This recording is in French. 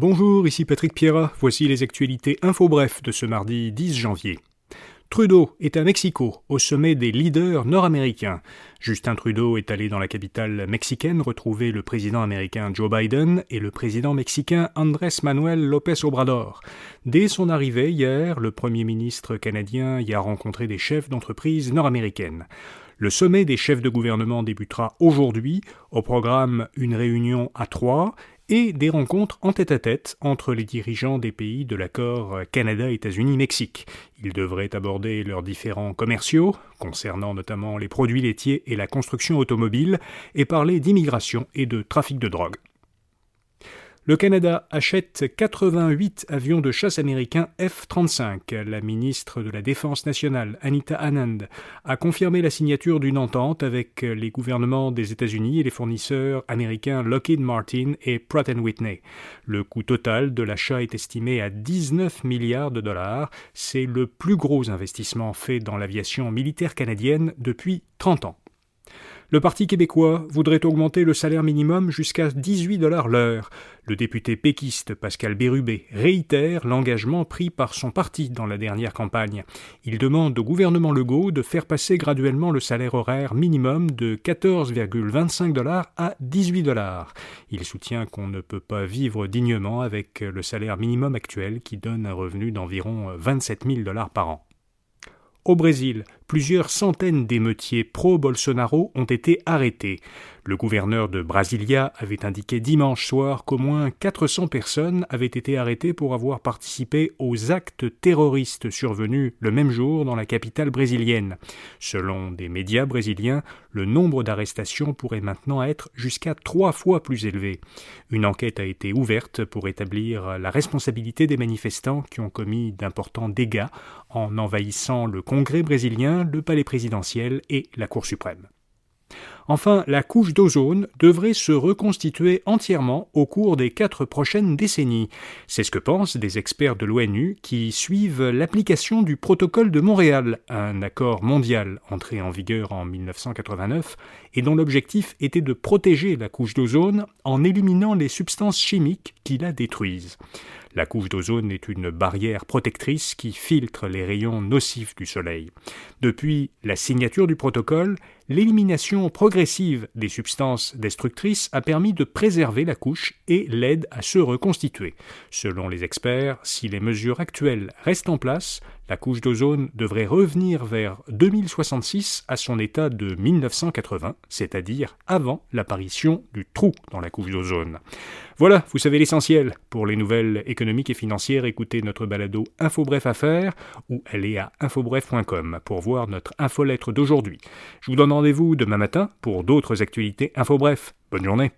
Bonjour, ici Patrick Pierra. Voici les actualités info bref de ce mardi 10 janvier. Trudeau est à Mexico, au sommet des leaders nord-américains. Justin Trudeau est allé dans la capitale mexicaine retrouver le président américain Joe Biden et le président mexicain Andrés Manuel López Obrador. Dès son arrivée hier, le premier ministre canadien y a rencontré des chefs d'entreprise nord-américaines. Le sommet des chefs de gouvernement débutera aujourd'hui, au programme une réunion à trois et des rencontres en tête-à-tête entre les dirigeants des pays de l'accord Canada-États-Unis-Mexique. Ils devraient aborder leurs différents commerciaux, concernant notamment les produits laitiers et la construction automobile, et parler d'immigration et de trafic de drogue. Le Canada achète 88 avions de chasse américains F-35. La ministre de la Défense nationale, Anita Anand, a confirmé la signature d'une entente avec les gouvernements des États-Unis et les fournisseurs américains Lockheed Martin et Pratt Whitney. Le coût total de l'achat est estimé à 19 milliards de dollars. C'est le plus gros investissement fait dans l'aviation militaire canadienne depuis 30 ans. Le Parti québécois voudrait augmenter le salaire minimum jusqu'à 18 dollars l'heure. Le député péquiste Pascal Bérubé réitère l'engagement pris par son parti dans la dernière campagne. Il demande au gouvernement Legault de faire passer graduellement le salaire horaire minimum de 14,25 dollars à 18 dollars. Il soutient qu'on ne peut pas vivre dignement avec le salaire minimum actuel qui donne un revenu d'environ 27 000 dollars par an. Au Brésil, plusieurs centaines d'émeutiers pro-Bolsonaro ont été arrêtés. Le gouverneur de Brasilia avait indiqué dimanche soir qu'au moins 400 personnes avaient été arrêtées pour avoir participé aux actes terroristes survenus le même jour dans la capitale brésilienne. Selon des médias brésiliens, le nombre d'arrestations pourrait maintenant être jusqu'à trois fois plus élevé. Une enquête a été ouverte pour établir la responsabilité des manifestants qui ont commis d'importants dégâts en envahissant le Congrès brésilien, le palais présidentiel et la Cour suprême. Enfin, la couche d'ozone devrait se reconstituer entièrement au cours des quatre prochaines décennies. C'est ce que pensent des experts de l'ONU qui suivent l'application du protocole de Montréal, un accord mondial entré en vigueur en 1989 et dont l'objectif était de protéger la couche d'ozone en éliminant les substances chimiques qui la détruisent. La couche d'ozone est une barrière protectrice qui filtre les rayons nocifs du Soleil. Depuis la signature du protocole, l'élimination progressive des substances destructrices a permis de préserver la couche et l'aide à se reconstituer. Selon les experts, si les mesures actuelles restent en place, la couche d'ozone devrait revenir vers 2066 à son état de 1980, c'est-à-dire avant l'apparition du trou dans la couche d'ozone. Voilà, vous savez l'essentiel. Pour les nouvelles économiques et financières, écoutez notre balado InfoBref Affaires ou allez à infobref.com pour voir notre infolettre d'aujourd'hui. Je vous donne rendez-vous demain matin pour d'autres actualités InfoBref. Bonne journée.